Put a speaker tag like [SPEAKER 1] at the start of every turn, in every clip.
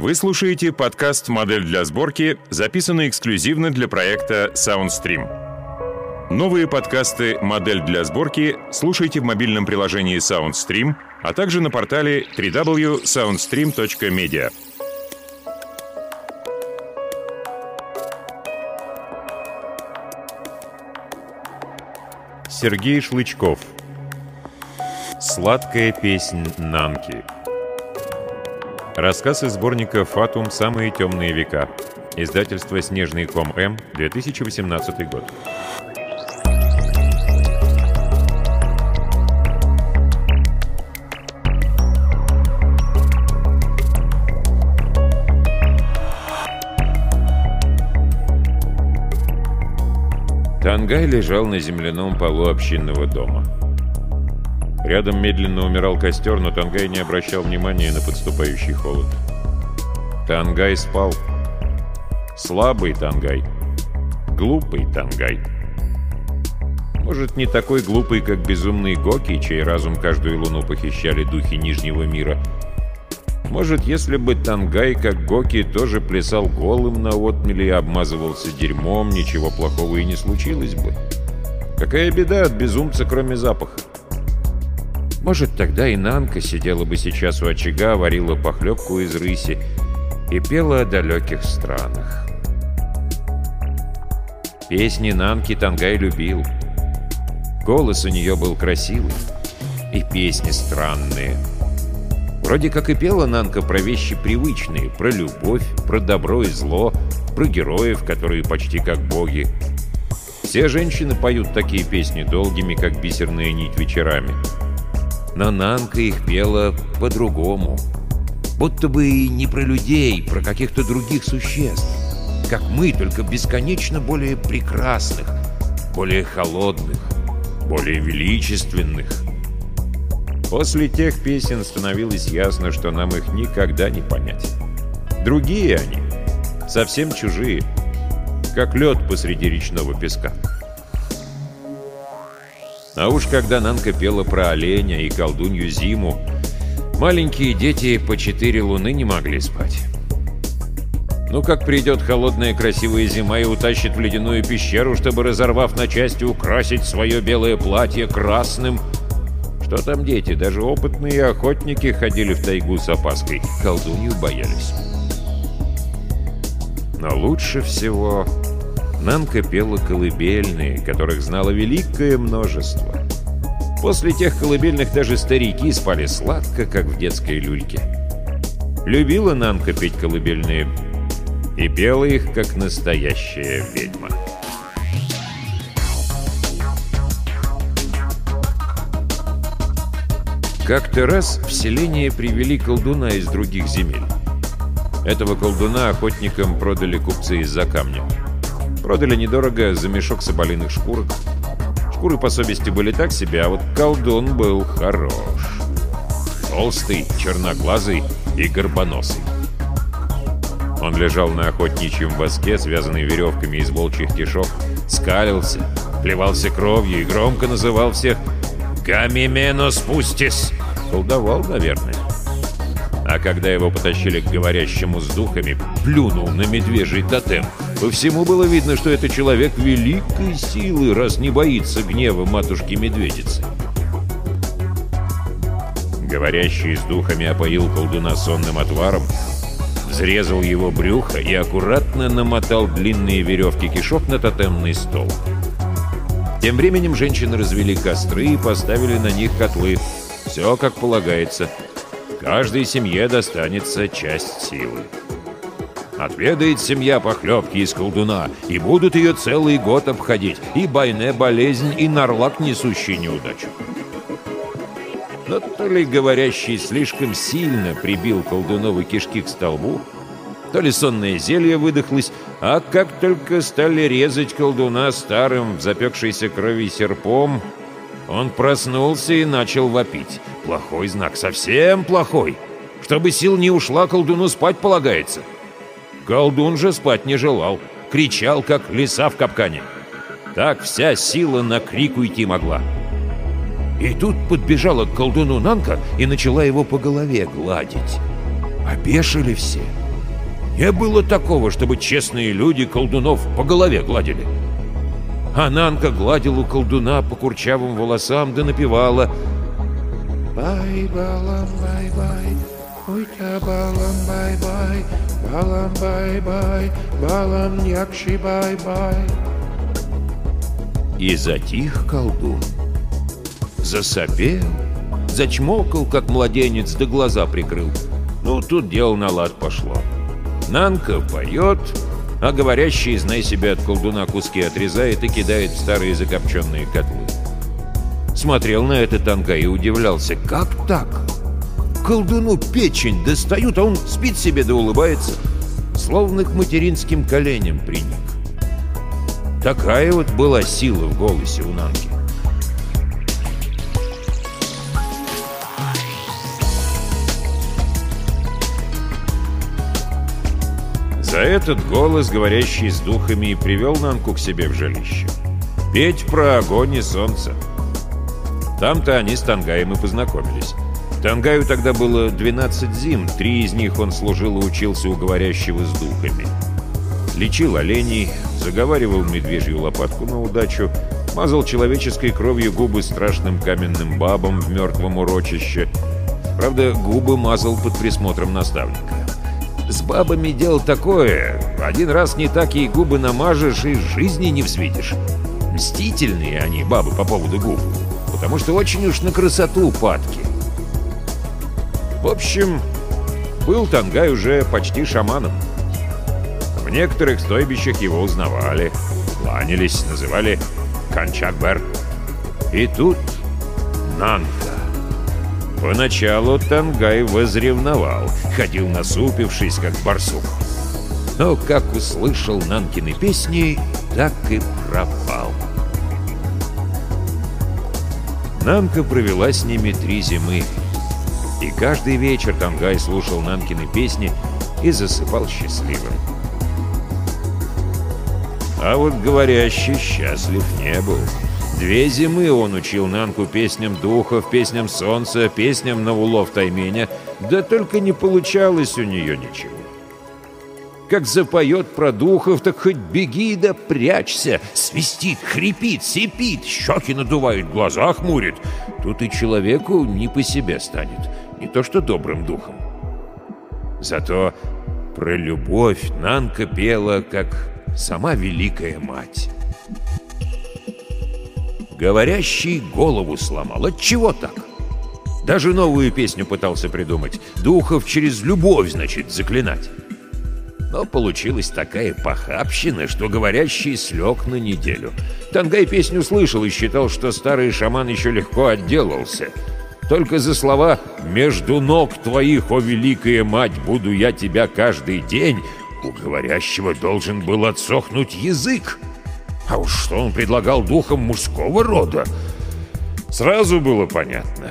[SPEAKER 1] Вы слушаете подкаст «Модель для сборки», записанный эксклюзивно для проекта SoundStream. Новые подкасты «Модель для сборки» слушайте в мобильном приложении SoundStream, а также на портале www.soundstream.media. Сергей Шлычков Сладкая песнь Нанки Рассказ из сборника «Фатум. Самые темные века». Издательство «Снежный ком М», 2018 год. Тангай лежал на земляном полу общинного дома. Рядом медленно умирал костер, но Тангай не обращал внимания на подступающий холод. Тангай спал. Слабый Тангай. Глупый Тангай. Может, не такой глупый, как безумный Гоки, чей разум каждую луну похищали духи Нижнего мира. Может, если бы Тангай, как Гоки, тоже плясал голым на отмеле и обмазывался дерьмом, ничего плохого и не случилось бы. Какая беда от безумца, кроме запаха? Может, тогда и Нанка сидела бы сейчас у очага, варила похлебку из рыси и пела о далеких странах. Песни Нанки Тангай любил. Голос у нее был красивый, и песни странные. Вроде как и пела Нанка про вещи привычные, про любовь, про добро и зло, про героев, которые почти как боги. Все женщины поют такие песни долгими, как бисерная нить вечерами но Нанка их пела по-другому. Будто бы и не про людей, про каких-то других существ. Как мы, только бесконечно более прекрасных, более холодных, более величественных. После тех песен становилось ясно, что нам их никогда не понять. Другие они, совсем чужие, как лед посреди речного песка. А уж когда Нанка пела про оленя и колдунью зиму, маленькие дети по четыре луны не могли спать. Ну как придет холодная красивая зима и утащит в ледяную пещеру, чтобы, разорвав на части, украсить свое белое платье красным. Что там дети, даже опытные охотники ходили в тайгу с опаской, колдунью боялись. Но лучше всего Нанка пела колыбельные, которых знало великое множество. После тех колыбельных даже старики спали сладко, как в детской люльке. Любила Нанка петь колыбельные и пела их, как настоящая ведьма. Как-то раз в селение привели колдуна из других земель. Этого колдуна охотникам продали купцы из-за камня. Продали недорого за мешок соболиных шкурок. Шкуры по совести были так себе, а вот колдун был хорош. Толстый, черноглазый и горбоносый. Он лежал на охотничьем воске, связанный веревками из волчьих кишок, скалился, плевался кровью и громко называл всех «Гамименос пустис!» Колдовал, наверное. А когда его потащили к говорящему с духами, плюнул на медвежий тотем — по всему было видно, что это человек великой силы, раз не боится гнева матушки-медведицы. Говорящий с духами опоил колдуна сонным отваром, взрезал его брюхо и аккуратно намотал длинные веревки кишок на тотемный стол. Тем временем женщины развели костры и поставили на них котлы. Все как полагается. Каждой семье достанется часть силы. Отведает семья похлебки из колдуна, и будут ее целый год обходить, и байне болезнь, и нарлак, несущий неудачу. Но то ли говорящий слишком сильно прибил колдуновы кишки к столбу, то ли сонное зелье выдохлось, а как только стали резать колдуна старым в запекшейся крови серпом, он проснулся и начал вопить. Плохой знак, совсем плохой. Чтобы сил не ушла, колдуну спать полагается. — Колдун же спать не желал, кричал, как лиса в капкане. Так вся сила на крик уйти могла. И тут подбежала к колдуну Нанка и начала его по голове гладить. Опешили все. Не было такого, чтобы честные люди колдунов по голове гладили. А Нанка гладила колдуна по курчавым волосам да напевала
[SPEAKER 2] «Бай-балам, бай-бай, ой-та балам, бай-бай, балам, бай-бай, балам, якши, бай-бай».
[SPEAKER 1] И затих колдун. Засопел, зачмокал, как младенец, да глаза прикрыл. Ну, тут дело на лад пошло. Нанка поет, а говорящий, знай себя, от колдуна куски отрезает и кидает в старые закопченные котлы. Смотрел на это танка и удивлялся. Как так? Колдуну печень достают, а он спит себе да улыбается. Словно к материнским коленям приник. Такая вот была сила в голосе у Нанки. За этот голос, говорящий с духами, привел Нанку к себе в жилище. Петь про огонь и солнце. Там-то они с Тангаем и познакомились. Тангаю тогда было 12 зим, три из них он служил и учился у говорящего с духами. Лечил оленей, заговаривал медвежью лопатку на удачу, мазал человеческой кровью губы страшным каменным бабам в мертвом урочище. Правда, губы мазал под присмотром наставника. С бабами дело такое. Один раз не так ей губы намажешь и жизни не взвидишь. Мстительные они, бабы, по поводу губ. Потому что очень уж на красоту падки. В общем, был Тангай уже почти шаманом. В некоторых стойбищах его узнавали, кланялись, называли Канчакбер. И тут Нанка. Поначалу Тангай возревновал, ходил насупившись, как барсук. Но как услышал Нанкины песни, так и пропал. Нанка провела с ними три зимы. И каждый вечер Тангай слушал Нанкины песни и засыпал счастливым. А вот говорящий счастлив не был. Две зимы он учил Нанку песням духов, песням солнца, песням на улов тайменя, да только не получалось у нее ничего. Как запоет про духов, так хоть беги да прячься, свистит, хрипит, сипит, щеки надувает, глаза хмурит. Тут и человеку не по себе станет, не то что добрым духом. Зато про любовь Нанка пела, как сама Великая Мать. Говорящий голову сломал. Чего так? Даже новую песню пытался придумать. Духов через любовь, значит, заклинать. Но получилась такая похабщина, что говорящий слег на неделю. Тангай песню слышал и считал, что старый шаман еще легко отделался. Только за слова «Между ног твоих, о великая мать, буду я тебя каждый день» у говорящего должен был отсохнуть язык. А уж что он предлагал духам мужского рода? Сразу было понятно.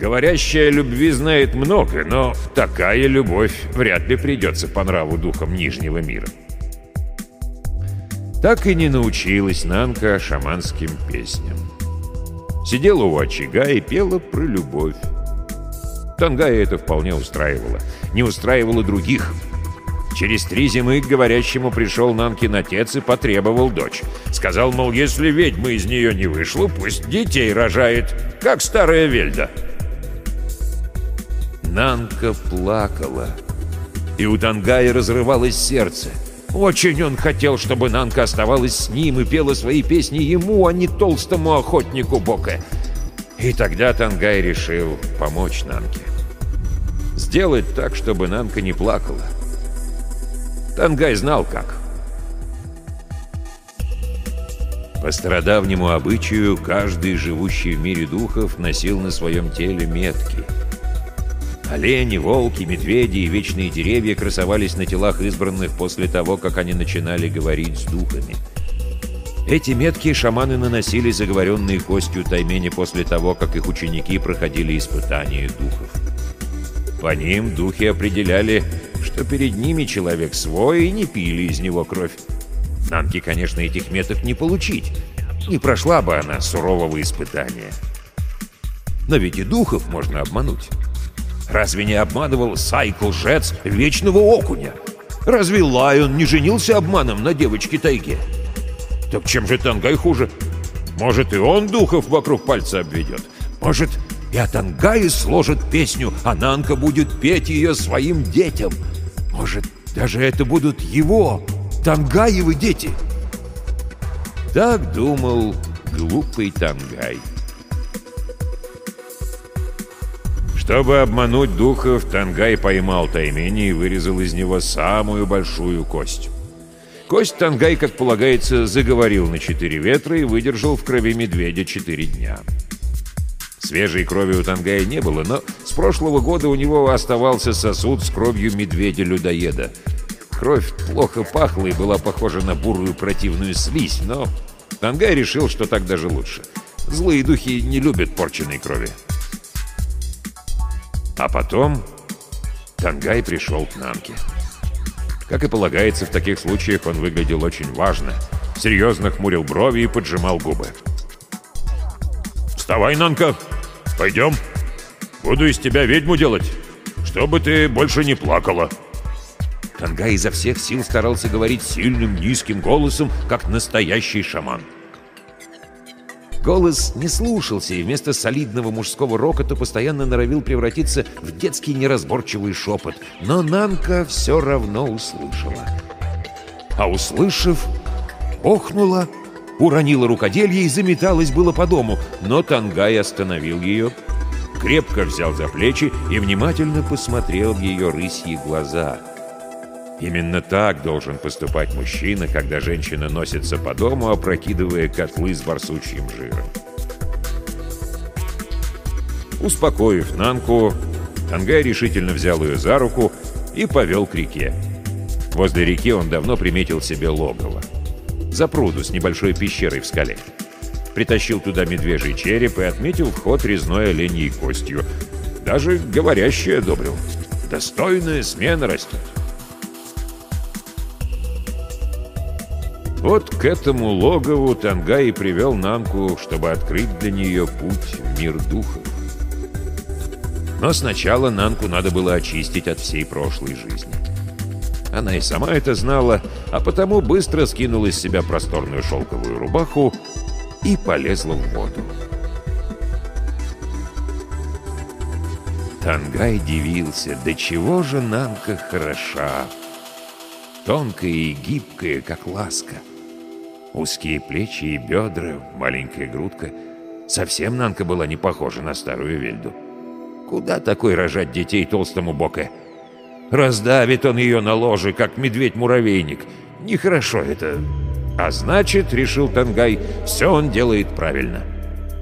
[SPEAKER 1] Говорящая любви знает много, но такая любовь вряд ли придется по нраву духам Нижнего мира. Так и не научилась Нанка шаманским песням. Сидела у очага и пела про любовь. Тангая это вполне устраивало. Не устраивало других — Через три зимы к говорящему пришел Нанкин отец и потребовал дочь. Сказал, мол, если ведьма из нее не вышла, пусть детей рожает, как старая Вельда. Нанка плакала, и у Тангая разрывалось сердце. Очень он хотел, чтобы Нанка оставалась с ним и пела свои песни ему, а не толстому охотнику Бока. И тогда Тангай решил помочь Нанке. Сделать так, чтобы Нанка не плакала. Тангай знал как. По стародавнему обычаю, каждый живущий в мире духов носил на своем теле метки. Олени, волки, медведи и вечные деревья красовались на телах избранных после того, как они начинали говорить с духами. Эти метки шаманы наносили заговоренные костью таймене после того, как их ученики проходили испытания духов. По ним духи определяли, что перед ними человек свой и не пили из него кровь. Нанке, конечно, этих меток не получить. Не прошла бы она сурового испытания. Но ведь и духов можно обмануть. Разве не обманывал Сайкл-жец Вечного Окуня? Разве Лайон не женился обманом на девочке Тайге? Так чем же Тангай хуже? Может, и он духов вокруг пальца обведет? Может, и о Тангае сложит песню, а Нанка будет петь ее своим детям? Может, даже это будут его, Тангаевы дети?» Так думал глупый Тангай. Чтобы обмануть духов, Тангай поймал Таймени и вырезал из него самую большую кость. Кость Тангай, как полагается, заговорил на четыре ветра и выдержал в крови медведя четыре дня. Свежей крови у Тангая не было, но с прошлого года у него оставался сосуд с кровью медведя-людоеда. Кровь плохо пахла и была похожа на бурую противную слизь, но Тангай решил, что так даже лучше. Злые духи не любят порченной крови. А потом Тангай пришел к Нанке. Как и полагается, в таких случаях он выглядел очень важно. Серьезно хмурил брови и поджимал губы. «Вставай, Нанка! Пойдем! Буду из тебя ведьму делать, чтобы ты больше не плакала!» Тангай изо всех сил старался говорить сильным, низким голосом, как настоящий шаман. Голос не слушался, и вместо солидного мужского рокота постоянно норовил превратиться в детский неразборчивый шепот. Но Нанка все равно услышала. А услышав, охнула, уронила рукоделье и заметалась было по дому, но Тангай остановил ее, крепко взял за плечи и внимательно посмотрел в ее рысьи глаза — Именно так должен поступать мужчина, когда женщина носится по дому, опрокидывая котлы с барсучьим жиром. Успокоив Нанку, Тангай решительно взял ее за руку и повел к реке. Возле реки он давно приметил себе логово. За пруду с небольшой пещерой в скале. Притащил туда медвежий череп и отметил вход резной оленьей костью. Даже говорящий одобрил. Достойная смена растет. Вот к этому логову Тангай привел Нанку, чтобы открыть для нее путь в мир духов. Но сначала Нанку надо было очистить от всей прошлой жизни. Она и сама это знала, а потому быстро скинула из себя просторную шелковую рубаху и полезла в воду. Тангай дивился, до чего же Нанка хороша. Тонкая и гибкая, как ласка. Узкие плечи и бедра, маленькая грудка. Совсем Нанка была не похожа на старую Вельду. Куда такой рожать детей толстому бока? Раздавит он ее на ложе, как медведь-муравейник. Нехорошо это. А значит, решил Тангай, все он делает правильно.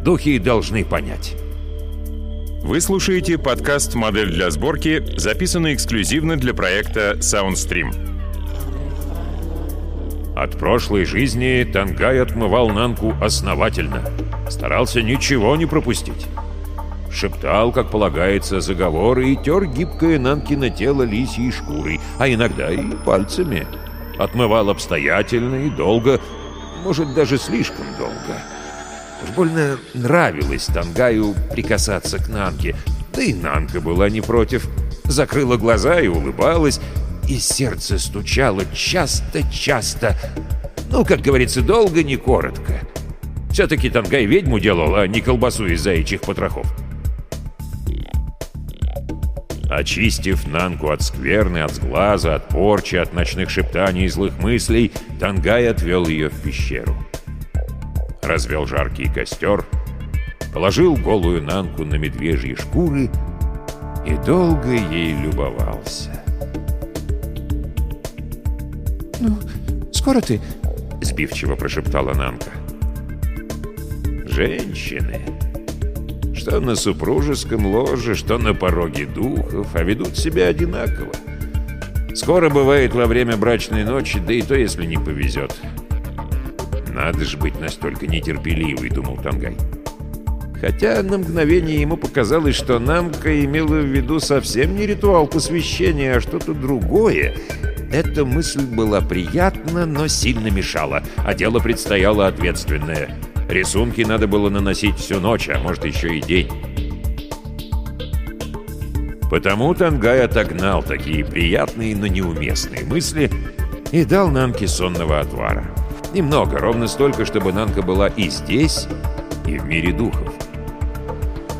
[SPEAKER 1] Духи должны понять.
[SPEAKER 3] Вы слушаете подкаст «Модель для сборки», записанный эксклюзивно для проекта SoundStream.
[SPEAKER 1] От прошлой жизни Тангай отмывал Нанку основательно. Старался ничего не пропустить. Шептал, как полагается, заговоры и тер гибкое Нанкино тело лисьей шкурой, а иногда и пальцами. Отмывал обстоятельно и долго, может, даже слишком долго. Уж больно нравилось Тангаю прикасаться к Нанке, да и Нанка была не против. Закрыла глаза и улыбалась, и сердце стучало часто-часто. Ну, как говорится, долго, не коротко. Все-таки Тангай ведьму делал, а не колбасу из заячьих потрохов. Очистив Нанку от скверны, от сглаза, от порчи, от ночных шептаний и злых мыслей, Тангай отвел ее в пещеру. Развел жаркий костер, положил голую Нанку на медвежьи шкуры и долго ей любовался.
[SPEAKER 2] «Ну, скоро ты?»
[SPEAKER 1] — сбивчиво прошептала Нанка. «Женщины, что на супружеском ложе, что на пороге духов, а ведут себя одинаково. Скоро бывает во время брачной ночи, да и то, если не повезет. Надо же быть настолько нетерпеливой, думал Тангай. Хотя на мгновение ему показалось, что Намка имела в виду совсем не ритуал посвящения, а что-то другое, эта мысль была приятна, но сильно мешала, а дело предстояло ответственное. Рисунки надо было наносить всю ночь, а может еще и день. Потому Тангай отогнал такие приятные, но неуместные мысли и дал Нанке сонного отвара. Немного, ровно столько, чтобы Нанка была и здесь, и в мире духов.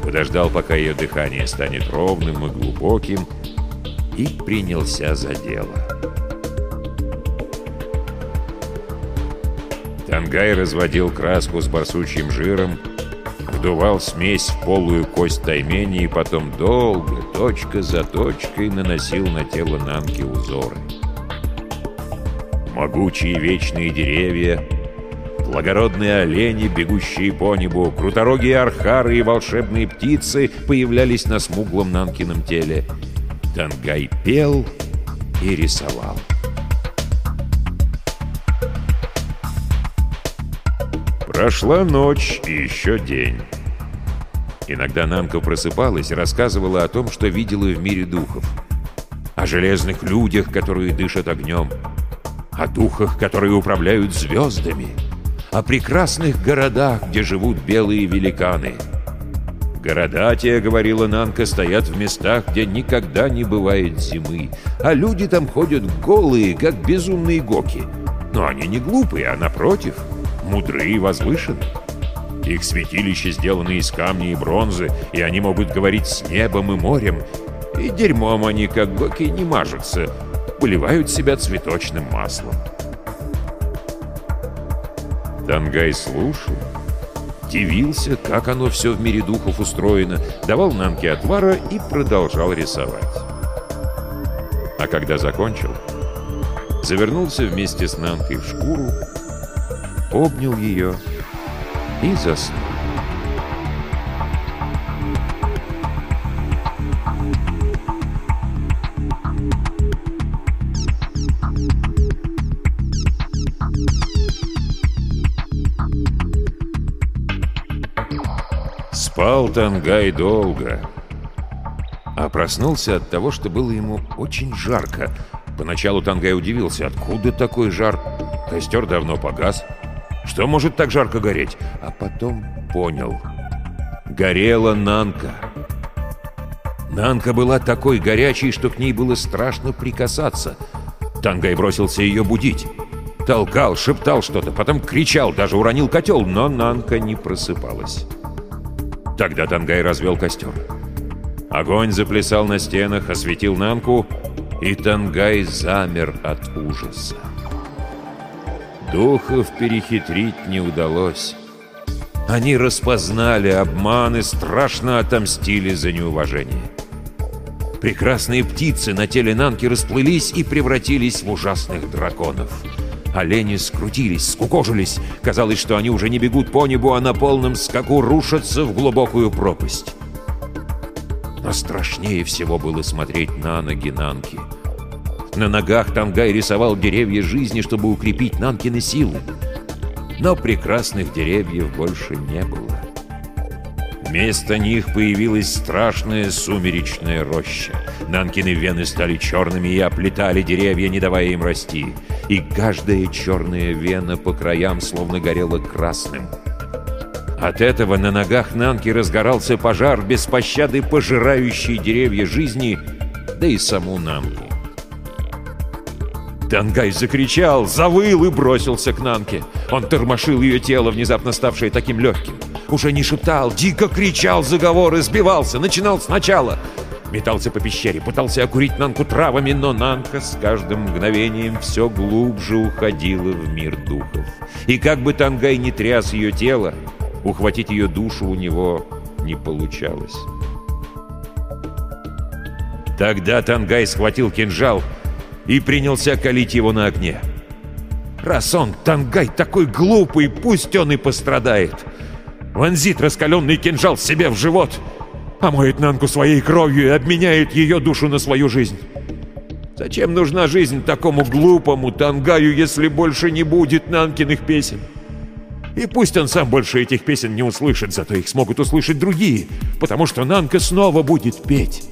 [SPEAKER 1] Подождал, пока ее дыхание станет ровным и глубоким, и принялся за дело. Тангай разводил краску с барсучьим жиром, вдувал смесь в полую кость таймени и потом долго, точка за точкой, наносил на тело Нанки узоры. Могучие вечные деревья, благородные олени, бегущие по небу, круторогие архары и волшебные птицы появлялись на смуглом Нанкином теле. Тангай пел и рисовал. Прошла ночь и еще день. Иногда Нанка просыпалась и рассказывала о том, что видела в мире духов. О железных людях, которые дышат огнем. О духах, которые управляют звездами. О прекрасных городах, где живут белые великаны. Города те, говорила Нанка, стоят в местах, где никогда не бывает зимы. А люди там ходят голые, как безумные гоки. Но они не глупые, а напротив — мудры и возвышены. Их святилища сделаны из камня и бронзы, и они могут говорить с небом и морем. И дерьмом они, как гоки, не мажутся, поливают себя цветочным маслом. Тангай слушал, дивился, как оно все в мире духов устроено, давал Нанке отвара и продолжал рисовать. А когда закончил, завернулся вместе с Нанкой в шкуру обнял ее и заснул. Спал Тангай долго, а проснулся от того, что было ему очень жарко. Поначалу Тангай удивился, откуда такой жар? Костер давно погас. Что может так жарко гореть? А потом понял. Горела Нанка. Нанка была такой горячей, что к ней было страшно прикасаться. Тангай бросился ее будить. Толкал, шептал что-то, потом кричал, даже уронил котел, но Нанка не просыпалась. Тогда Тангай развел костер. Огонь заплясал на стенах, осветил Нанку, и Тангай замер от ужаса. Духов перехитрить не удалось. Они распознали обман и страшно отомстили за неуважение. Прекрасные птицы на теле Нанки расплылись и превратились в ужасных драконов. Олени скрутились, скукожились. Казалось, что они уже не бегут по небу, а на полном скаку рушатся в глубокую пропасть. Но страшнее всего было смотреть на ноги Нанки — на ногах Тангай рисовал деревья жизни, чтобы укрепить Нанкины силы. Но прекрасных деревьев больше не было. Вместо них появилась страшная сумеречная роща. Нанкины вены стали черными и оплетали деревья, не давая им расти. И каждая черная вена по краям словно горела красным. От этого на ногах Нанки разгорался пожар без пощады, пожирающий деревья жизни, да и саму Нанку. Тангай закричал, завыл и бросился к Нанке. Он тормошил ее тело, внезапно ставшее таким легким. Уже не шептал, дико кричал заговоры, сбивался, начинал сначала. Метался по пещере, пытался окурить Нанку травами, но Нанка с каждым мгновением все глубже уходила в мир духов. И как бы Тангай не тряс ее тело, ухватить ее душу у него не получалось. Тогда Тангай схватил кинжал — и принялся калить его на огне. «Раз он, Тангай, такой глупый, пусть он и пострадает!» Вонзит раскаленный кинжал себе в живот, омоет Нанку своей кровью и обменяет ее душу на свою жизнь. Зачем нужна жизнь такому глупому Тангаю, если больше не будет Нанкиных песен? И пусть он сам больше этих песен не услышит, зато их смогут услышать другие, потому что Нанка снова будет петь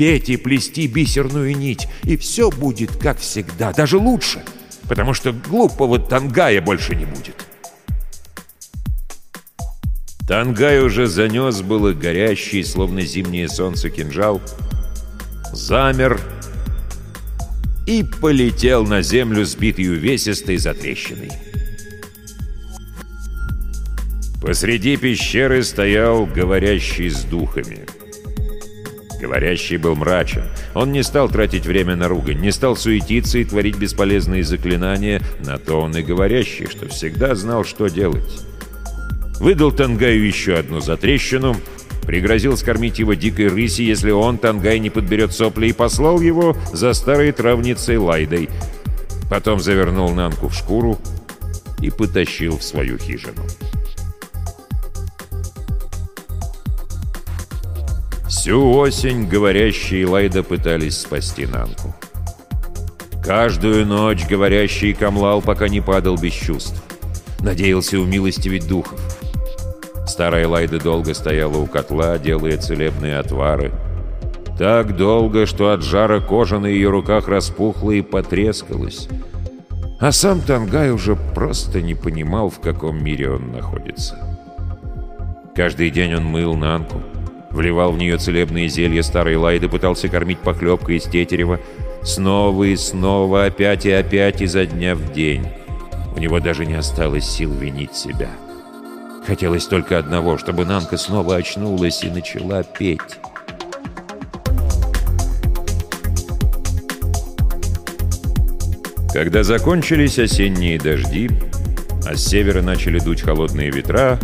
[SPEAKER 1] петь и плести бисерную нить, и все будет как всегда, даже лучше, потому что глупого Тангая больше не будет. Тангай уже занес было горящий, словно зимнее солнце, кинжал, замер и полетел на землю, сбитый увесистой затрещиной. Посреди пещеры стоял говорящий с духами. Говорящий был мрачен. Он не стал тратить время на ругань, не стал суетиться и творить бесполезные заклинания, на то он и говорящий, что всегда знал, что делать. Выдал Тангаю еще одну затрещину, пригрозил скормить его дикой рыси, если он, Тангай, не подберет сопли, и послал его за старой травницей Лайдой. Потом завернул Нанку в шкуру и потащил в свою хижину. Всю осень говорящие Лайда пытались спасти Нанку. Каждую ночь говорящий камлал, пока не падал без чувств. Надеялся умилостивить духов. Старая Лайда долго стояла у котла, делая целебные отвары. Так долго, что от жара кожа на ее руках распухла и потрескалась. А сам Тангай уже просто не понимал, в каком мире он находится. Каждый день он мыл Нанку, Вливал в нее целебные зелья старой Лайды, пытался кормить похлебкой из тетерева. Снова и снова, опять и опять, изо дня в день. У него даже не осталось сил винить себя. Хотелось только одного, чтобы Нанка снова очнулась и начала петь. Когда закончились осенние дожди, а с севера начали дуть холодные ветра,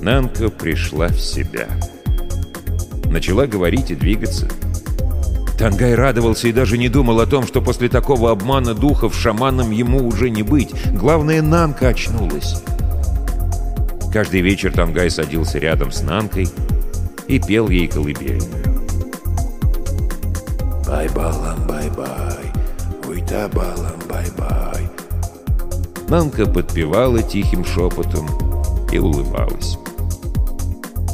[SPEAKER 1] Нанка пришла в себя начала говорить и двигаться. Тангай радовался и даже не думал о том, что после такого обмана духов шаманом ему уже не быть. Главное, Нанка очнулась. Каждый вечер Тангай садился рядом с Нанкой и пел ей колыбельную.
[SPEAKER 2] «Бай-балам, бай-бай, уйта-балам, бай-бай».
[SPEAKER 1] Нанка подпевала тихим шепотом и улыбалась.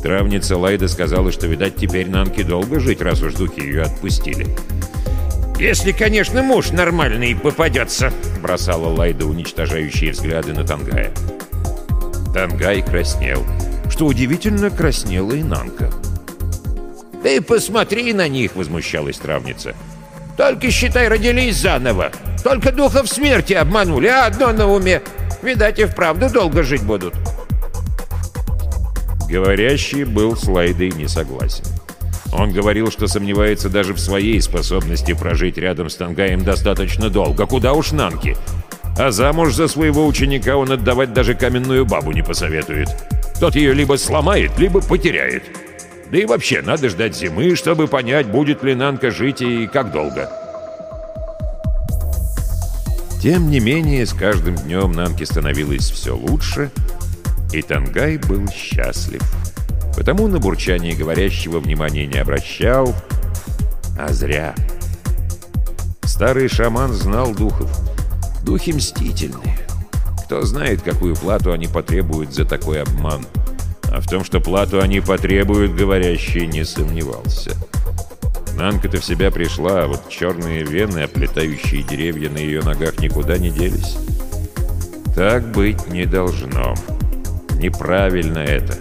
[SPEAKER 1] Травница Лайда сказала, что, видать, теперь Нанке долго жить, раз уж духи ее отпустили.
[SPEAKER 4] «Если, конечно, муж нормальный попадется», —
[SPEAKER 1] бросала Лайда уничтожающие взгляды на Тангая. Тангай краснел. Что удивительно, краснела и Нанка.
[SPEAKER 4] «Ты посмотри на них!» — возмущалась травница. «Только, считай, родились заново. Только духов смерти обманули, а одно на уме. Видать, и вправду долго жить будут».
[SPEAKER 1] Говорящий был с Лайдой не согласен. Он говорил, что сомневается даже в своей способности прожить рядом с Тангаем достаточно долго. Куда уж Нанки. А замуж за своего ученика он отдавать даже каменную бабу не посоветует. Тот ее либо сломает, либо потеряет. Да и вообще, надо ждать зимы, чтобы понять, будет ли Нанка жить и как долго. Тем не менее, с каждым днем Нанке становилось все лучше — и Тангай был счастлив. Потому на бурчание говорящего внимания не обращал, а зря. Старый шаман знал духов. Духи мстительные. Кто знает, какую плату они потребуют за такой обман. А в том, что плату они потребуют, говорящий не сомневался. Нанка-то в себя пришла, а вот черные вены, оплетающие деревья на ее ногах, никуда не делись. Так быть не должно. Неправильно это.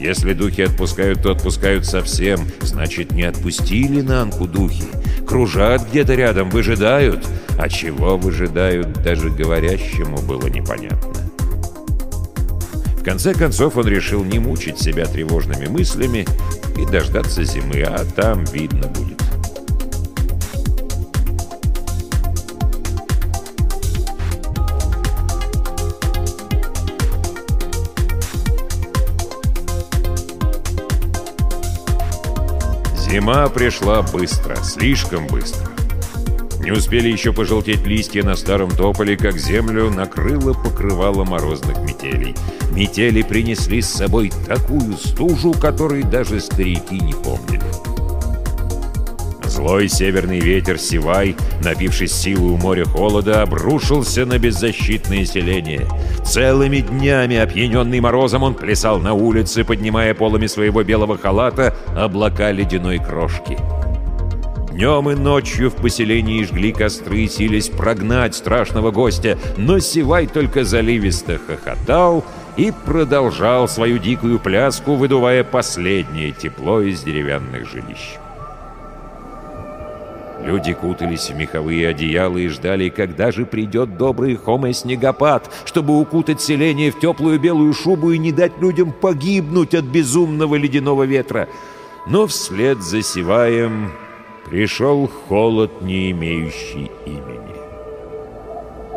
[SPEAKER 1] Если духи отпускают, то отпускают совсем. Значит, не отпустили Нанку духи. Кружат где-то рядом, выжидают. А чего выжидают, даже говорящему было непонятно. В конце концов он решил не мучить себя тревожными мыслями и дождаться зимы, а там видно будет. Зима пришла быстро, слишком быстро. Не успели еще пожелтеть листья на старом тополе, как землю накрыло покрывало морозных метелей. Метели принесли с собой такую стужу, которой даже старики не помнили. Злой северный ветер Сивай, напившись силы у моря холода, обрушился на беззащитное селение. Целыми днями, опьяненный морозом, он плясал на улице, поднимая полами своего белого халата облака ледяной крошки. Днем и ночью в поселении жгли костры, сились прогнать страшного гостя, но Сивай только заливисто хохотал и продолжал свою дикую пляску, выдувая последнее тепло из деревянных жилищ. Люди кутались в меховые одеяла и ждали, когда же придет добрый Хоме-снегопад, чтобы укутать селение в теплую белую шубу и не дать людям погибнуть от безумного ледяного ветра. Но вслед за Сиваем пришел холод, не имеющий имени.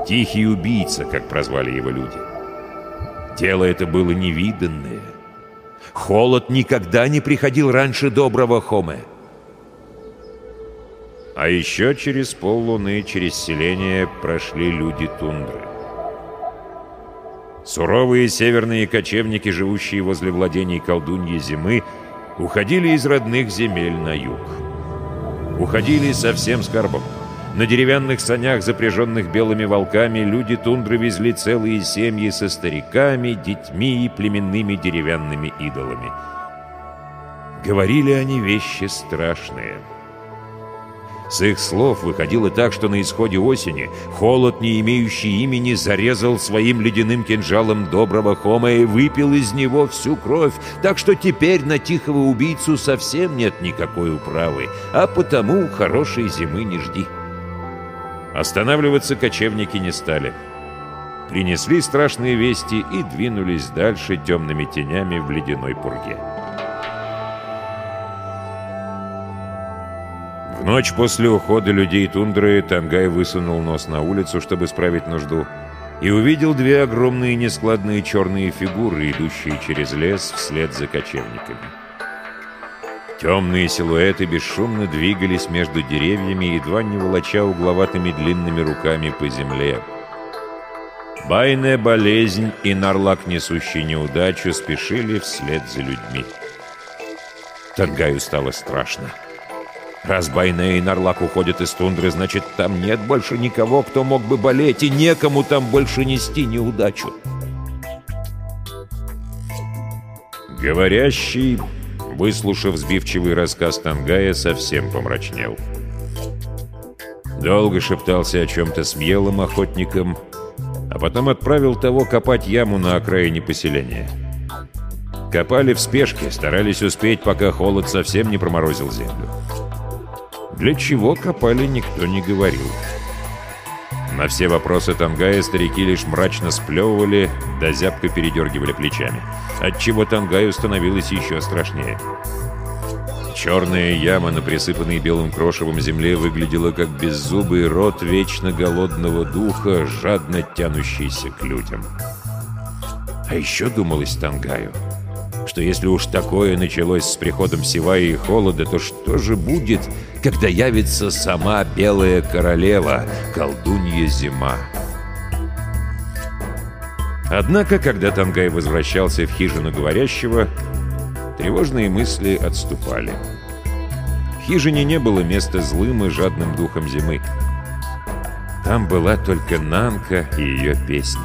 [SPEAKER 1] Тихий убийца, как прозвали его люди. Дело это было невиданное. Холод никогда не приходил раньше доброго Хоме. А еще через поллуны через селение прошли люди тундры. Суровые северные кочевники, живущие возле владений колдуньи зимы, уходили из родных земель на юг. Уходили со всем скарбом. На деревянных санях, запряженных белыми волками, люди тундры везли целые семьи со стариками, детьми и племенными деревянными идолами. Говорили они вещи страшные — с их слов выходило так, что на исходе осени холод, не имеющий имени, зарезал своим ледяным кинжалом доброго Хома и выпил из него всю кровь, так что теперь на тихого убийцу совсем нет никакой управы, а потому хорошей зимы не жди. Останавливаться кочевники не стали. Принесли страшные вести и двинулись дальше темными тенями в ледяной пурге. Ночь после ухода людей тундры Тангай высунул нос на улицу, чтобы справить нужду, и увидел две огромные нескладные черные фигуры, идущие через лес вслед за кочевниками. Темные силуэты бесшумно двигались между деревьями, едва не волоча угловатыми длинными руками по земле. Байная болезнь и нарлак, несущий неудачу, спешили вслед за людьми. Тангаю стало страшно. Раз Байне и Нарлак уходят из тундры, значит, там нет больше никого, кто мог бы болеть, и некому там больше нести неудачу. Говорящий, выслушав сбивчивый рассказ Тангая, совсем помрачнел. Долго шептался о чем-то с мелым охотником, а потом отправил того копать яму на окраине поселения. Копали в спешке, старались успеть, пока холод совсем не проморозил землю. Для чего копали, никто не говорил. На все вопросы Тангая старики лишь мрачно сплевывали, да зябко передергивали плечами. Отчего Тангаю становилось еще страшнее. Черная яма на присыпанной белым крошевом земле выглядела как беззубый рот вечно голодного духа, жадно тянущийся к людям. А еще думалось Тангаю — что если уж такое началось с приходом Сивая и холода, то что же будет, когда явится сама Белая Королева, колдунья Зима? Однако, когда Тангай возвращался в хижину говорящего, тревожные мысли отступали. В хижине не было места злым и жадным духом зимы. Там была только Нанка и ее песни.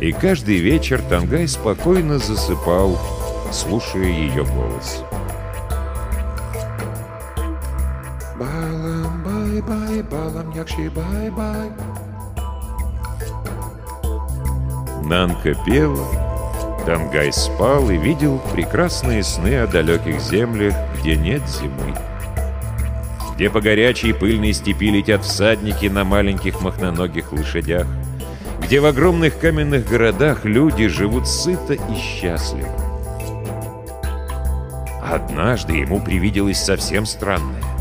[SPEAKER 1] И каждый вечер Тангай спокойно засыпал, слушая ее голос.
[SPEAKER 2] Бай-бай, балам якши бай-бай.
[SPEAKER 1] Нанка пела, Тангай спал и видел прекрасные сны о далеких землях, где нет зимы. Где по горячей пыльной степи летят всадники на маленьких махноногих лошадях где в огромных каменных городах люди живут сыто и счастливо. Однажды ему привиделось совсем странное.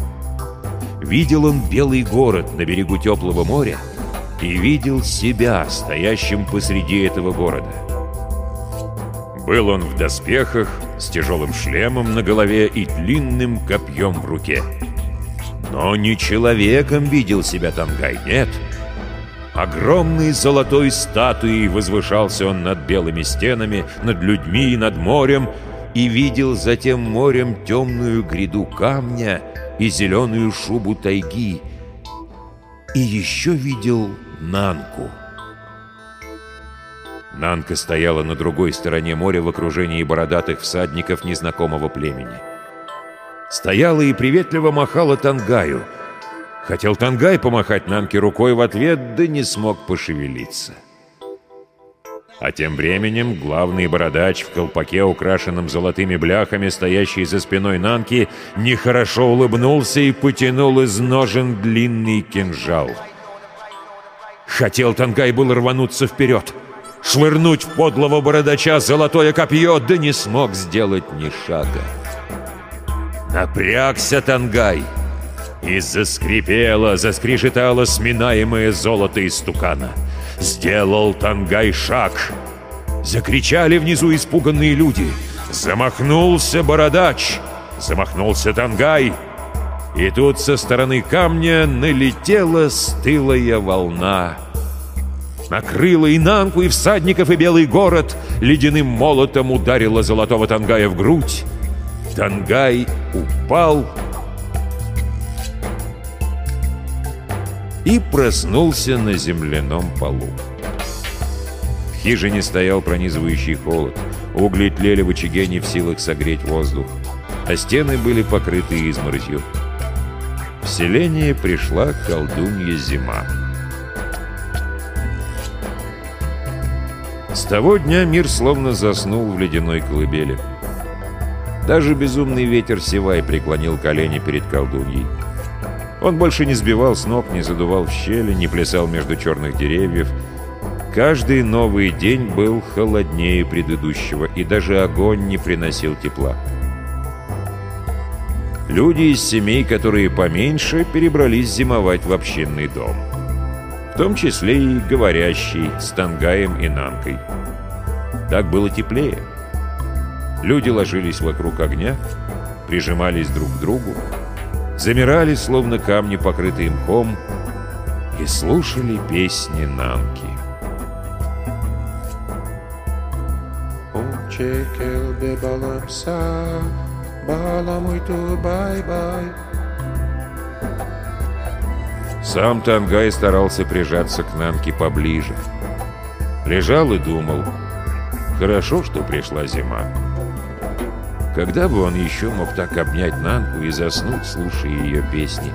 [SPEAKER 1] Видел он белый город на берегу теплого моря и видел себя, стоящим посреди этого города. Был он в доспехах, с тяжелым шлемом на голове и длинным копьем в руке. Но не человеком видел себя Тангай, нет — Огромной золотой статуей возвышался он над белыми стенами, над людьми и над морем, и видел за тем морем темную гряду камня и зеленую шубу тайги, и еще видел Нанку. Нанка стояла на другой стороне моря в окружении бородатых всадников незнакомого племени. Стояла и приветливо махала Тангаю — Хотел Тангай помахать Нанке рукой в ответ, да не смог пошевелиться. А тем временем главный бородач в колпаке, украшенном золотыми бляхами, стоящий за спиной Нанки, нехорошо улыбнулся и потянул из ножен длинный кинжал. Хотел Тангай был рвануться вперед, швырнуть в подлого бородача золотое копье, да не смог сделать ни шага. Напрягся Тангай, и заскрипело, заскрежетало сминаемое золото из стукана. Сделал Тангай шаг. Закричали внизу испуганные люди. Замахнулся бородач. Замахнулся Тангай. И тут со стороны камня налетела стылая волна. Накрыла и Нанку, и всадников, и белый город. Ледяным молотом ударила золотого Тангая в грудь. Тангай упал и проснулся на земляном полу. В хижине стоял пронизывающий холод. Угли тлели в очаге не в силах согреть воздух, а стены были покрыты изморозью. В селение пришла колдунья зима. С того дня мир словно заснул в ледяной колыбели. Даже безумный ветер Севай преклонил колени перед колдуньей. Он больше не сбивал с ног, не задувал в щели, не плясал между черных деревьев. Каждый новый день был холоднее предыдущего, и даже огонь не приносил тепла. Люди из семей, которые поменьше, перебрались зимовать в общинный дом. В том числе и говорящий с Тангаем и Нанкой. Так было теплее. Люди ложились вокруг огня, прижимались друг к другу, замирали, словно камни, покрытые мхом, и слушали песни Нанки. Сам Тангай старался прижаться к Нанке поближе. Лежал и думал. Хорошо, что пришла зима. Когда бы он еще мог так обнять Нанку и заснуть, слушая ее песни?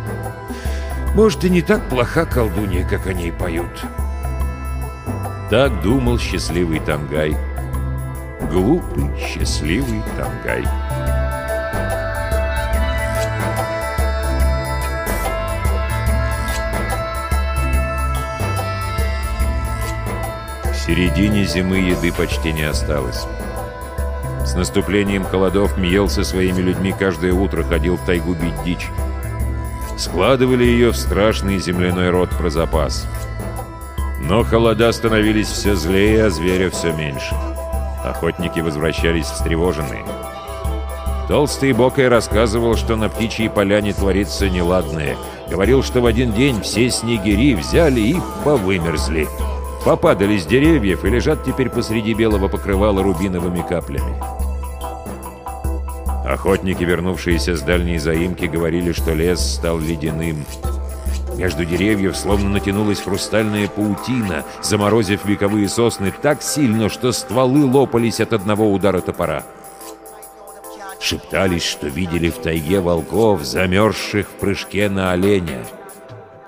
[SPEAKER 1] Может, и не так плоха колдунья, как о ней поют. Так думал счастливый Тангай. Глупый, счастливый Тангай. К середине зимы еды почти не осталось. С наступлением холодов Мьел со своими людьми каждое утро ходил в тайгу бить дичь. Складывали ее в страшный земляной рот про запас. Но холода становились все злее, а зверя все меньше. Охотники возвращались встревоженные. Толстый Бокой рассказывал, что на птичьей поляне творится неладное. Говорил, что в один день все снегири взяли и повымерзли. Попадали с деревьев и лежат теперь посреди белого покрывала рубиновыми каплями. Охотники, вернувшиеся с дальней заимки, говорили, что лес стал ледяным. Между деревьев словно натянулась хрустальная паутина, заморозив вековые сосны так сильно, что стволы лопались от одного удара топора. Шептались, что видели в тайге волков, замерзших в прыжке на оленя.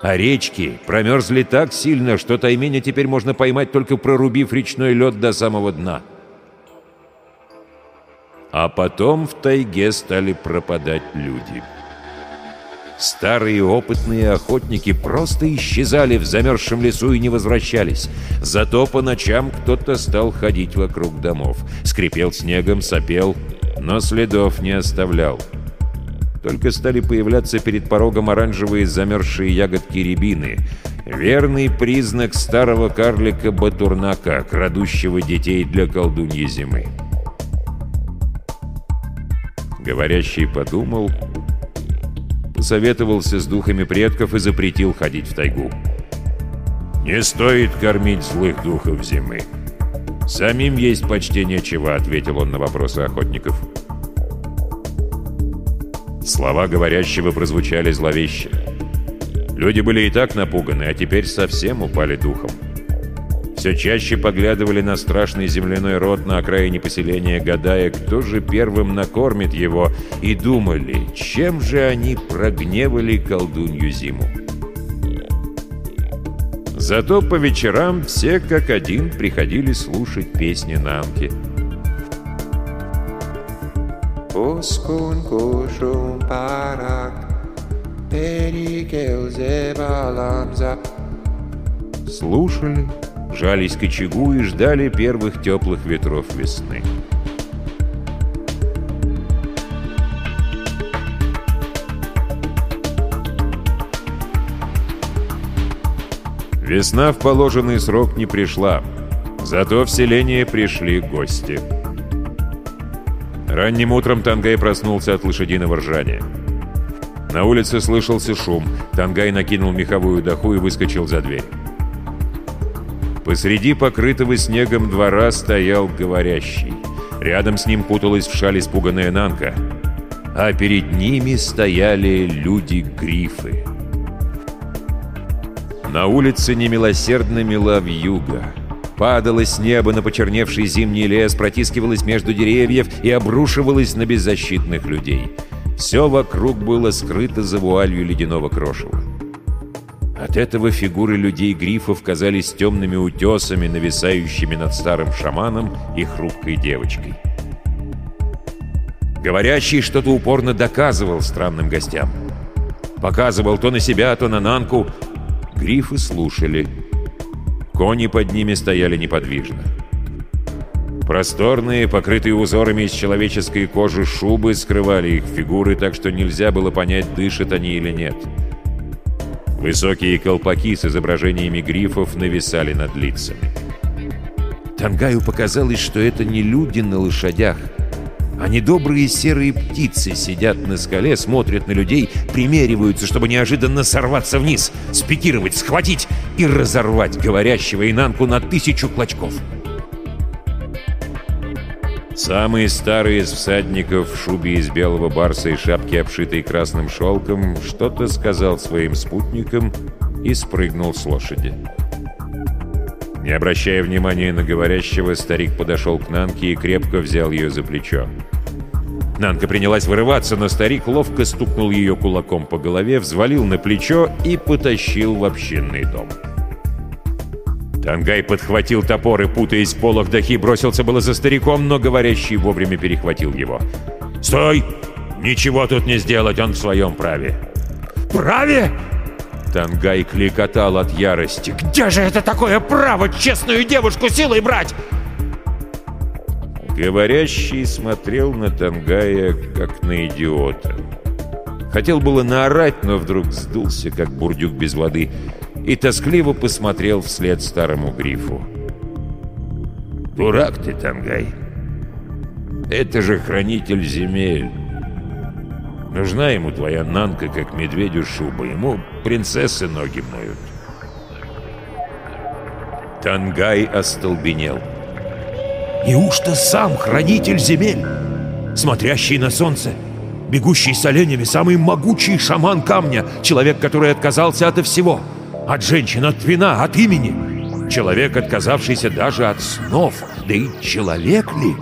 [SPEAKER 1] А речки промерзли так сильно, что тайменя теперь можно поймать, только прорубив речной лед до самого дна. А потом в тайге стали пропадать люди. Старые опытные охотники просто исчезали в замерзшем лесу и не возвращались. Зато по ночам кто-то стал ходить вокруг домов. Скрипел снегом, сопел, но следов не оставлял. Только стали появляться перед порогом оранжевые замерзшие ягодки рябины. Верный признак старого карлика Батурнака, крадущего детей для колдуньи зимы. Говорящий подумал, посоветовался с духами предков и запретил ходить в тайгу. «Не стоит кормить злых духов зимы. Самим есть почти нечего», — ответил он на вопросы охотников. Слова говорящего прозвучали зловеще. Люди были и так напуганы, а теперь совсем упали духом. Все чаще поглядывали на страшный земляной род на окраине поселения, гадая, кто же первым накормит его, и думали, чем же они прогневали колдунью зиму. Зато по вечерам все как один приходили слушать песни Нанки.
[SPEAKER 2] Uskun kushum parak Перикел зебаламза
[SPEAKER 1] Слушали, жались к очагу и ждали первых теплых ветров весны. Весна в положенный срок не пришла, зато в селение пришли гости. Ранним утром Тангай проснулся от лошадиного ржания. На улице слышался шум. Тангай накинул меховую доху и выскочил за дверь. Посреди покрытого снегом двора стоял говорящий. Рядом с ним куталась в шаль испуганная Нанка. А перед ними стояли люди-грифы. На улице немилосердно мела вьюга. Падала с неба на почерневший зимний лес, протискивалась между деревьев и обрушивалась на беззащитных людей. Все вокруг было скрыто за вуалью ледяного крошева. От этого фигуры людей-грифов казались темными утесами, нависающими над старым шаманом и хрупкой девочкой. Говорящий что-то упорно доказывал странным гостям. Показывал то на себя, то на Нанку. Грифы слушали. Кони под ними стояли неподвижно. Просторные, покрытые узорами из человеческой кожи шубы скрывали их фигуры, так что нельзя было понять, дышат они или нет. Высокие колпаки с изображениями грифов нависали над лицами. Тангаю показалось, что это не люди на лошадях, а недобрые серые птицы сидят на скале, смотрят на людей, примериваются, чтобы неожиданно сорваться вниз, спикировать, схватить и разорвать говорящего Инанку на тысячу клочков. Самый старый из всадников в шубе из белого барса и шапке, обшитой красным шелком, что-то сказал своим спутникам и спрыгнул с лошади. Не обращая внимания на говорящего, старик подошел к Нанке и крепко взял ее за плечо. Нанка принялась вырываться, но старик ловко стукнул ее кулаком по голове, взвалил на плечо и потащил в общинный дом. Тангай подхватил топор и, путаясь в полах дахи, бросился было за стариком, но говорящий вовремя перехватил его. «Стой! Ничего тут не сделать, он в своем праве!» «Праве?» Тангай кликотал от ярости. «Где же это такое право честную девушку силой брать?» Говорящий смотрел на Тангая, как на идиота. Хотел было наорать, но вдруг сдулся, как бурдюк без воды, и тоскливо посмотрел вслед старому грифу. «Дурак ты, Тангай! Это же хранитель земель! Нужна ему твоя нанка, как медведю шуба, ему принцессы ноги моют!» Тангай остолбенел. «Неужто сам хранитель земель, смотрящий на солнце?» Бегущий с оленями, самый могучий шаман камня, человек, который отказался от всего. От женщин, от вина, от имени. Человек, отказавшийся даже от снов. Да и человек ли?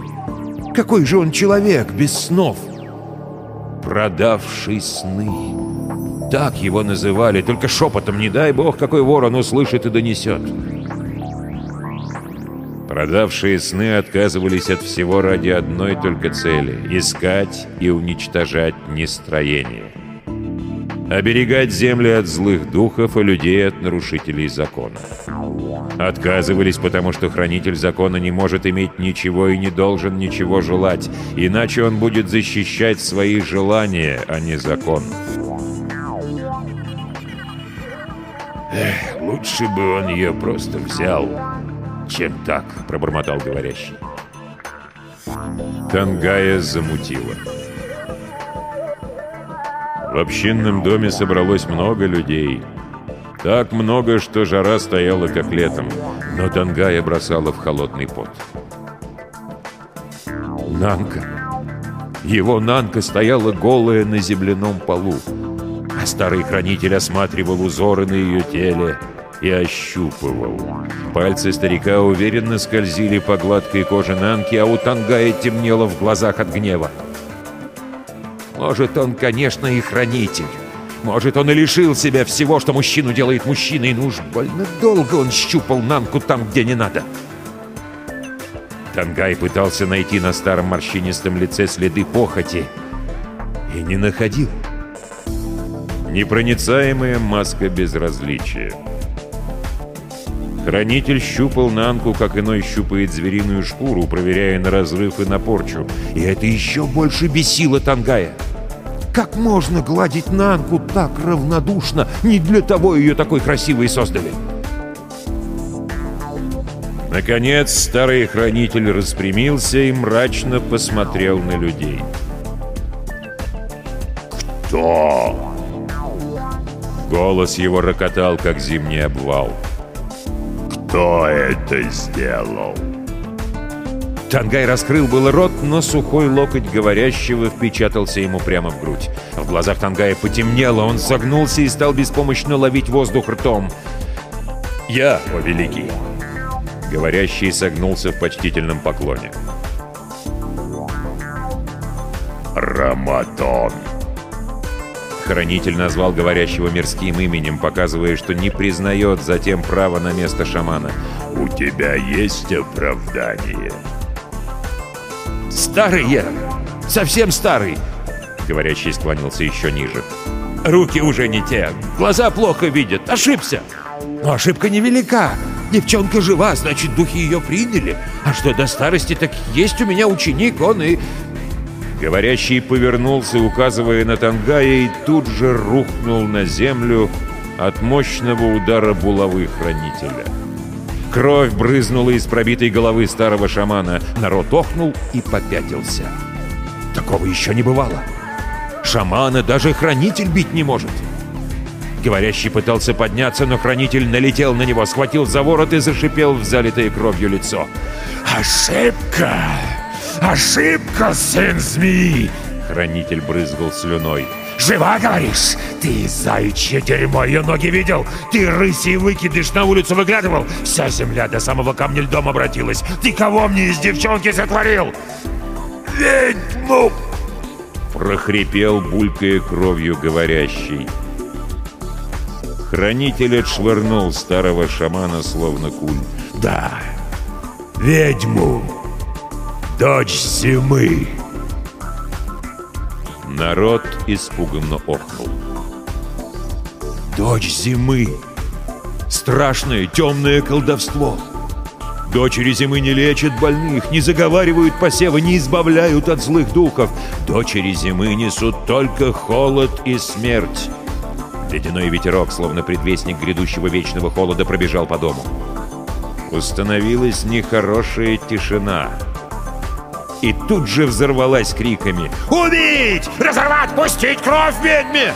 [SPEAKER 1] Какой же он человек без снов? Продавший сны. Так его называли, только шепотом, не дай бог, какой ворон услышит и донесет. Продавшие сны отказывались от всего ради одной только цели — искать и уничтожать нестроение. Оберегать земли от злых духов и людей от нарушителей закона. Отказывались, потому что хранитель закона не может иметь ничего и не должен ничего желать, иначе он будет защищать свои желания, а не закон. Эх, лучше бы он ее просто взял, чем так», — пробормотал говорящий. Тангая замутила. В общинном доме собралось много людей. Так много, что жара стояла как летом, но Тангая бросала в холодный пот. Нанка. Его Нанка стояла голая на земляном полу, а старый хранитель осматривал узоры на ее теле — и ощупывал. Пальцы старика уверенно скользили по гладкой коже Нанки, а у Тангая темнело в глазах от гнева. Может, он, конечно, и хранитель. Может, он и лишил себя всего, что мужчину делает мужчиной, но уж больно долго он щупал Нанку там, где не надо. Тангай пытался найти на старом морщинистом лице следы похоти и не находил. Непроницаемая маска безразличия. Хранитель щупал Нанку, как иной щупает звериную шкуру, проверяя на разрыв и на порчу. И это еще больше бесило Тангая. Как можно гладить Нанку так равнодушно? Не для того ее такой красивой создали. Наконец, старый хранитель распрямился и мрачно посмотрел на людей. «Кто?» Голос его рокотал, как зимний обвал. «Кто это сделал?» Тангай раскрыл было рот, но сухой локоть говорящего впечатался ему прямо в грудь. В глазах Тангая потемнело, он согнулся и стал беспомощно ловить воздух ртом. «Я, о великий!» Говорящий согнулся в почтительном поклоне. «Раматон!» Хранитель назвал говорящего мирским именем, показывая, что не признает затем право на место шамана. «У тебя есть оправдание?» «Старый я! Совсем старый!» Говорящий склонился еще ниже. «Руки уже не те, глаза плохо видят, ошибся!» «Но ошибка невелика. Девчонка жива, значит, духи ее приняли. А что до старости, так есть у меня ученик, он и Говорящий повернулся, указывая на Тангая, и тут же рухнул на землю от мощного удара булавы хранителя. Кровь брызнула из пробитой головы старого шамана. Народ охнул и попятился. Такого еще не бывало. Шамана даже хранитель бить не может. Говорящий пытался подняться, но хранитель налетел на него, схватил за ворот и зашипел в залитое кровью лицо. «Ошибка! Ошибка, сын змеи!» Хранитель брызгал слюной. «Жива, говоришь? Ты заячье дерьмо, ее ноги видел? Ты рыси выкидыш на улицу выглядывал? Вся земля до самого камня льдом обратилась. Ты кого мне из девчонки сотворил?» «Ведьму!» прохрипел, булькая кровью говорящий. Хранитель отшвырнул старого шамана, словно куль. «Да, ведьму!» Дочь зимы!» Народ испуганно охнул. «Дочь зимы! Страшное темное колдовство!» Дочери зимы не лечат больных, не заговаривают посевы, не избавляют от злых духов. Дочери зимы несут только холод и смерть. Ледяной ветерок, словно предвестник грядущего вечного холода, пробежал по дому. Установилась нехорошая тишина и тут же взорвалась криками «Убить! Разорвать! Пустить кровь ведьме!»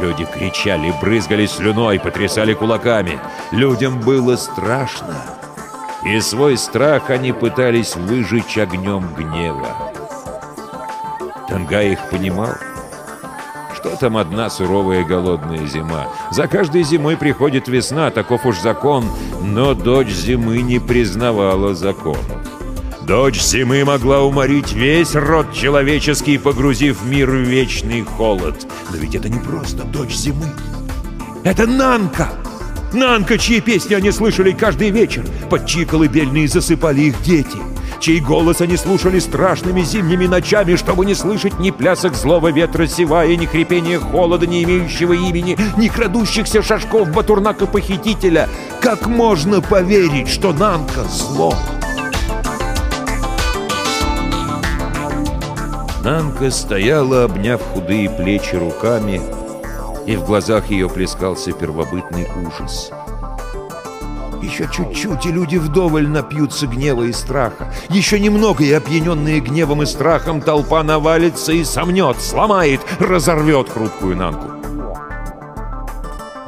[SPEAKER 1] Люди кричали, брызгали слюной, потрясали кулаками. Людям было страшно. И свой страх они пытались выжечь огнем гнева. Танга их понимал. Что там одна суровая голодная зима? За каждой зимой приходит весна, таков уж закон, но дочь зимы не признавала законов. Дочь зимы могла уморить весь род человеческий, погрузив мир в вечный холод. Но ведь это не просто дочь зимы. Это Нанка! Нанка, чьи песни они слышали каждый вечер, под чьи колыбельные засыпали их дети, чей голос они слушали страшными зимними ночами, чтобы не слышать ни плясок злого ветра севая, ни хрипения холода, не имеющего имени, ни крадущихся шажков Батурнака-похитителя. Как можно поверить, что Нанка — зло? Нанка стояла, обняв худые плечи руками, и в глазах ее плескался первобытный ужас. Еще чуть-чуть, и люди вдоволь напьются гнева и страха. Еще немного, и опьяненные гневом и страхом толпа навалится и сомнет, сломает, разорвет хрупкую Нанку.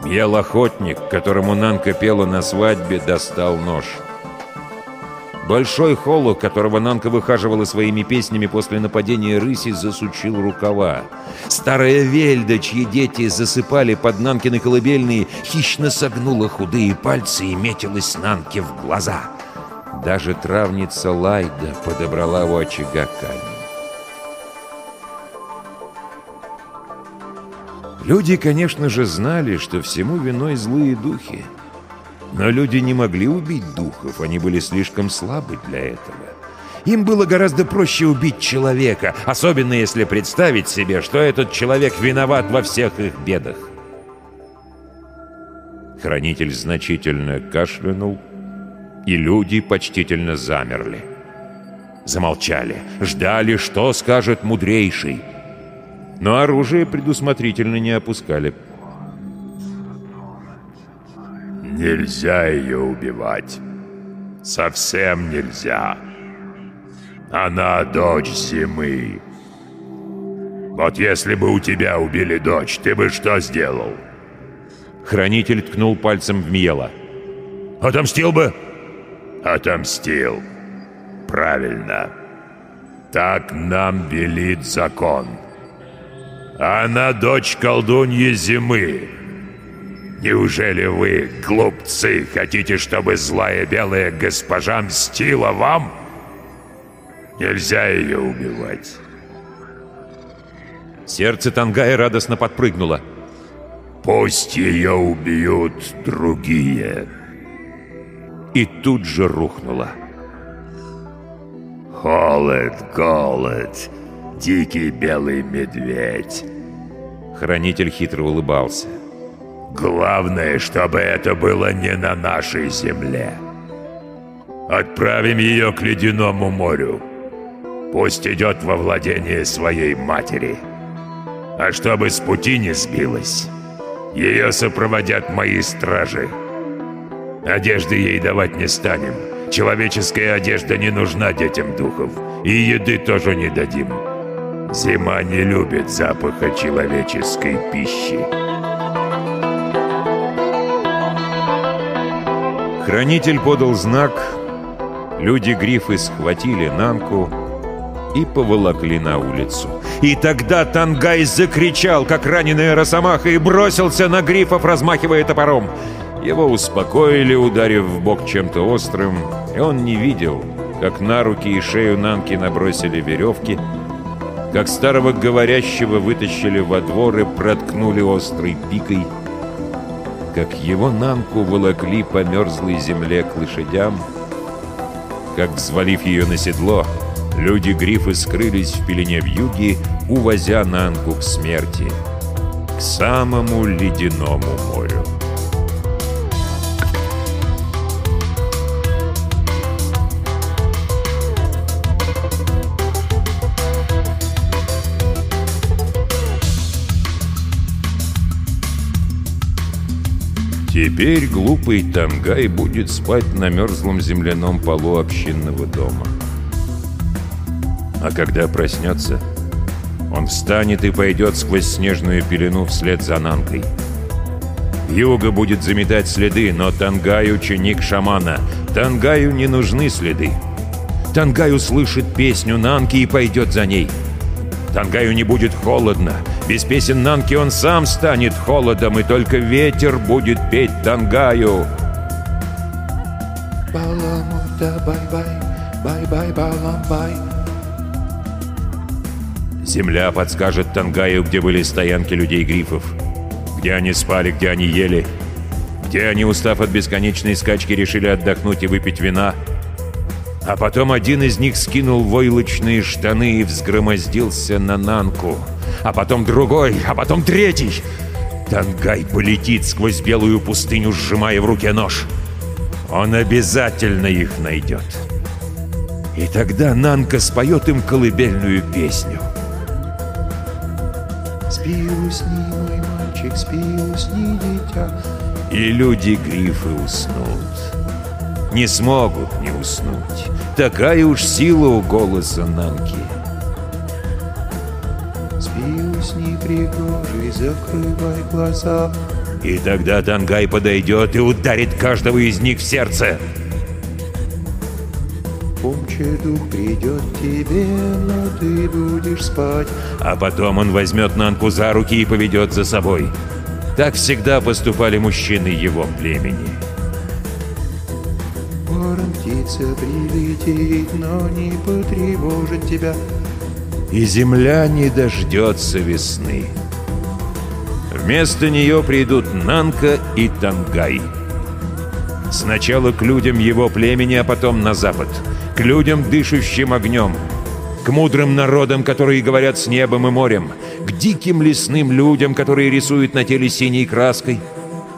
[SPEAKER 1] Ел охотник, которому Нанка пела на свадьбе, достал нож — Большой холлок, которого Нанка выхаживала своими песнями после нападения рыси, засучил рукава. Старая Вельда, чьи дети засыпали под Нанкины колыбельные, хищно согнула худые пальцы и метилась Нанке в глаза. Даже травница Лайда подобрала у очага камень. Люди, конечно же, знали, что всему виной злые духи. Но люди не могли убить духов, они были слишком слабы для этого. Им было гораздо проще убить человека, особенно если представить себе, что этот человек виноват во всех их бедах. Хранитель значительно кашлянул, и люди почтительно замерли. Замолчали, ждали, что скажет мудрейший. Но оружие предусмотрительно не опускали.
[SPEAKER 5] Нельзя ее убивать. Совсем нельзя. Она дочь зимы. Вот если бы у тебя убили дочь, ты бы что сделал?
[SPEAKER 1] Хранитель ткнул пальцем в Миела. «Отомстил бы?»
[SPEAKER 5] «Отомстил. Правильно. Так нам велит закон. Она дочь колдуньи зимы. Неужели вы, глупцы, хотите, чтобы злая белая госпожа мстила вам? Нельзя ее убивать».
[SPEAKER 1] Сердце Тангая радостно подпрыгнуло.
[SPEAKER 5] Пусть ее убьют другие.
[SPEAKER 1] И тут же рухнула.
[SPEAKER 5] Холод, голод, дикий белый медведь.
[SPEAKER 1] Хранитель хитро улыбался.
[SPEAKER 5] Главное, чтобы это было не на нашей земле. Отправим ее к ледяному морю. Пусть идет во владение своей матери. А чтобы с пути не сбилась, ее сопроводят мои стражи. Одежды ей давать не станем. Человеческая одежда не нужна детям духов. И еды тоже не дадим. Зима не любит запаха человеческой пищи.
[SPEAKER 1] Хранитель подал знак. Люди-грифы схватили Нанку и поволокли на улицу. И тогда Тангай закричал, как раненая росомаха, и бросился на грифов, размахивая топором. Его успокоили, ударив в бок чем-то острым, и он не видел, как на руки и шею Нанки набросили веревки, как старого говорящего вытащили во двор и проткнули острой пикой, как его Нанку волокли по мерзлой земле к лошадям, как, взвалив ее на седло, Люди-грифы скрылись в пелене вьюги, увозя Нанку к смерти, к самому ледяному морю. Теперь глупый Тангай будет спать на мерзлом земляном полу общинного дома. А когда проснется, он встанет и пойдет сквозь снежную пелену вслед за Нанкой. Юга будет заметать следы, но Тангаю ученик шамана. Тангаю не нужны следы. Тангаю слышит песню Нанки и пойдет за ней. Тангаю не будет холодно. Без песен Нанки он сам станет холодом, и только ветер будет петь Тангаю.
[SPEAKER 2] Баламута бай-бай, бай-бай, балам-бай.
[SPEAKER 1] Земля подскажет Тангаю, где были стоянки людей-грифов. Где они спали, где они ели. Где они, устав от бесконечной скачки, решили отдохнуть и выпить вина. А потом один из них скинул войлочные штаны и взгромоздился на Нанку. А потом другой, а потом третий. Тангай полетит сквозь белую пустыню, сжимая в руке нож. Он обязательно их найдет. И тогда Нанка споет им колыбельную песню.
[SPEAKER 2] Спи, усни, мой мальчик, спи, усни, дитя.
[SPEAKER 1] И люди-грифы уснут. Не смогут не уснуть. Такая уж сила у голоса Нанки.
[SPEAKER 2] Спи, усни, пригожий, закрывай глаза.
[SPEAKER 1] И тогда Тангай подойдет и ударит каждого из них в сердце.
[SPEAKER 2] Помче дух придет к тебе, но ты будешь спать.
[SPEAKER 1] А потом он возьмет Нанку за руки и поведет за собой. Так всегда поступали мужчины его племени.
[SPEAKER 2] Птица прилетит, но не потревожит тебя.
[SPEAKER 1] И земля не дождется весны. Вместо нее придут Нанка и Тангай. Сначала к людям его племени, а потом на запад. К людям, дышащим огнем. К мудрым народам, которые говорят с небом и морем. К диким лесным людям, которые рисуют на теле синей краской.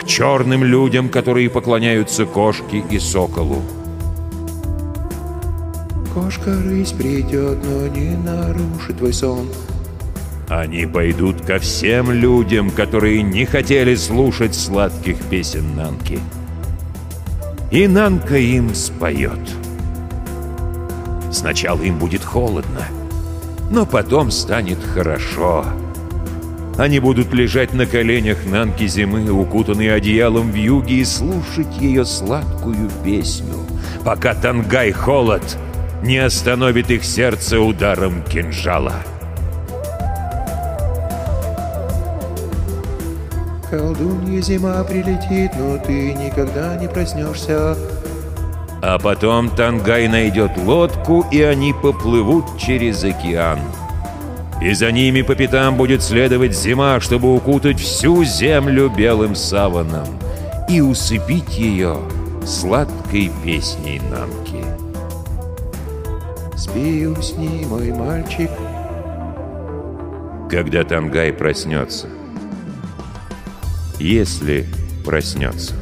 [SPEAKER 1] К черным людям, которые поклоняются кошке и соколу.
[SPEAKER 2] Кошка-рысь придет, но не нарушит твой сон.
[SPEAKER 1] Они пойдут ко всем людям, которые не хотели слушать сладких песен Нанки. И Нанка им споет. Сначала им будет холодно, но потом станет хорошо. Они будут лежать на коленях Нанки зимы, укутанные одеялом в юге, и слушать ее сладкую песню, пока Тангай холод не остановит их сердце ударом кинжала.
[SPEAKER 2] Колдунья зима прилетит, но ты никогда не проснешься.
[SPEAKER 1] А потом Тангай найдет лодку, и они поплывут через океан. И за ними по пятам будет следовать зима, чтобы укутать всю землю белым саваном и усыпить ее сладкой песней Намки.
[SPEAKER 2] Спи, усни, мой мальчик.
[SPEAKER 1] Когда Тангай проснется. Если проснется.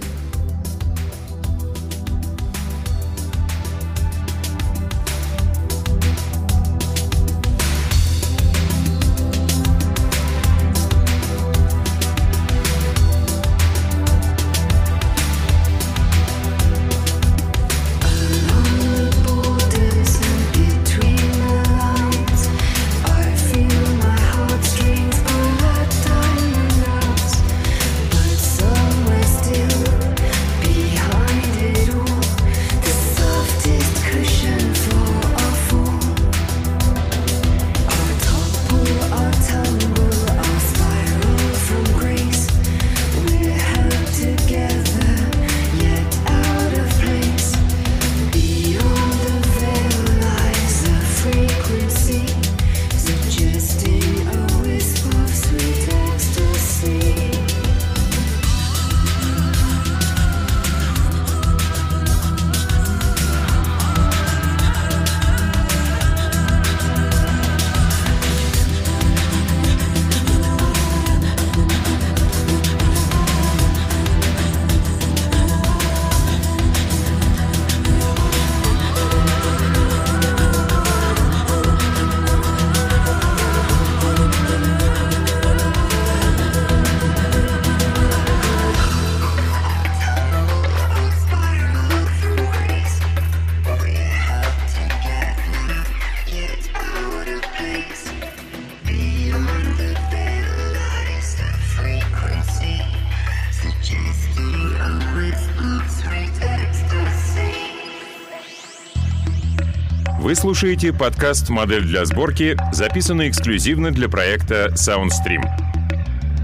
[SPEAKER 3] Слушаете подкаст «Модель для сборки», записанный эксклюзивно для проекта SoundStream.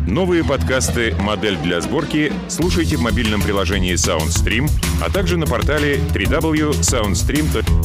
[SPEAKER 3] Новые подкасты «Модель для сборки» слушайте в мобильном приложении SoundStream, а также на портале www.soundstream.com.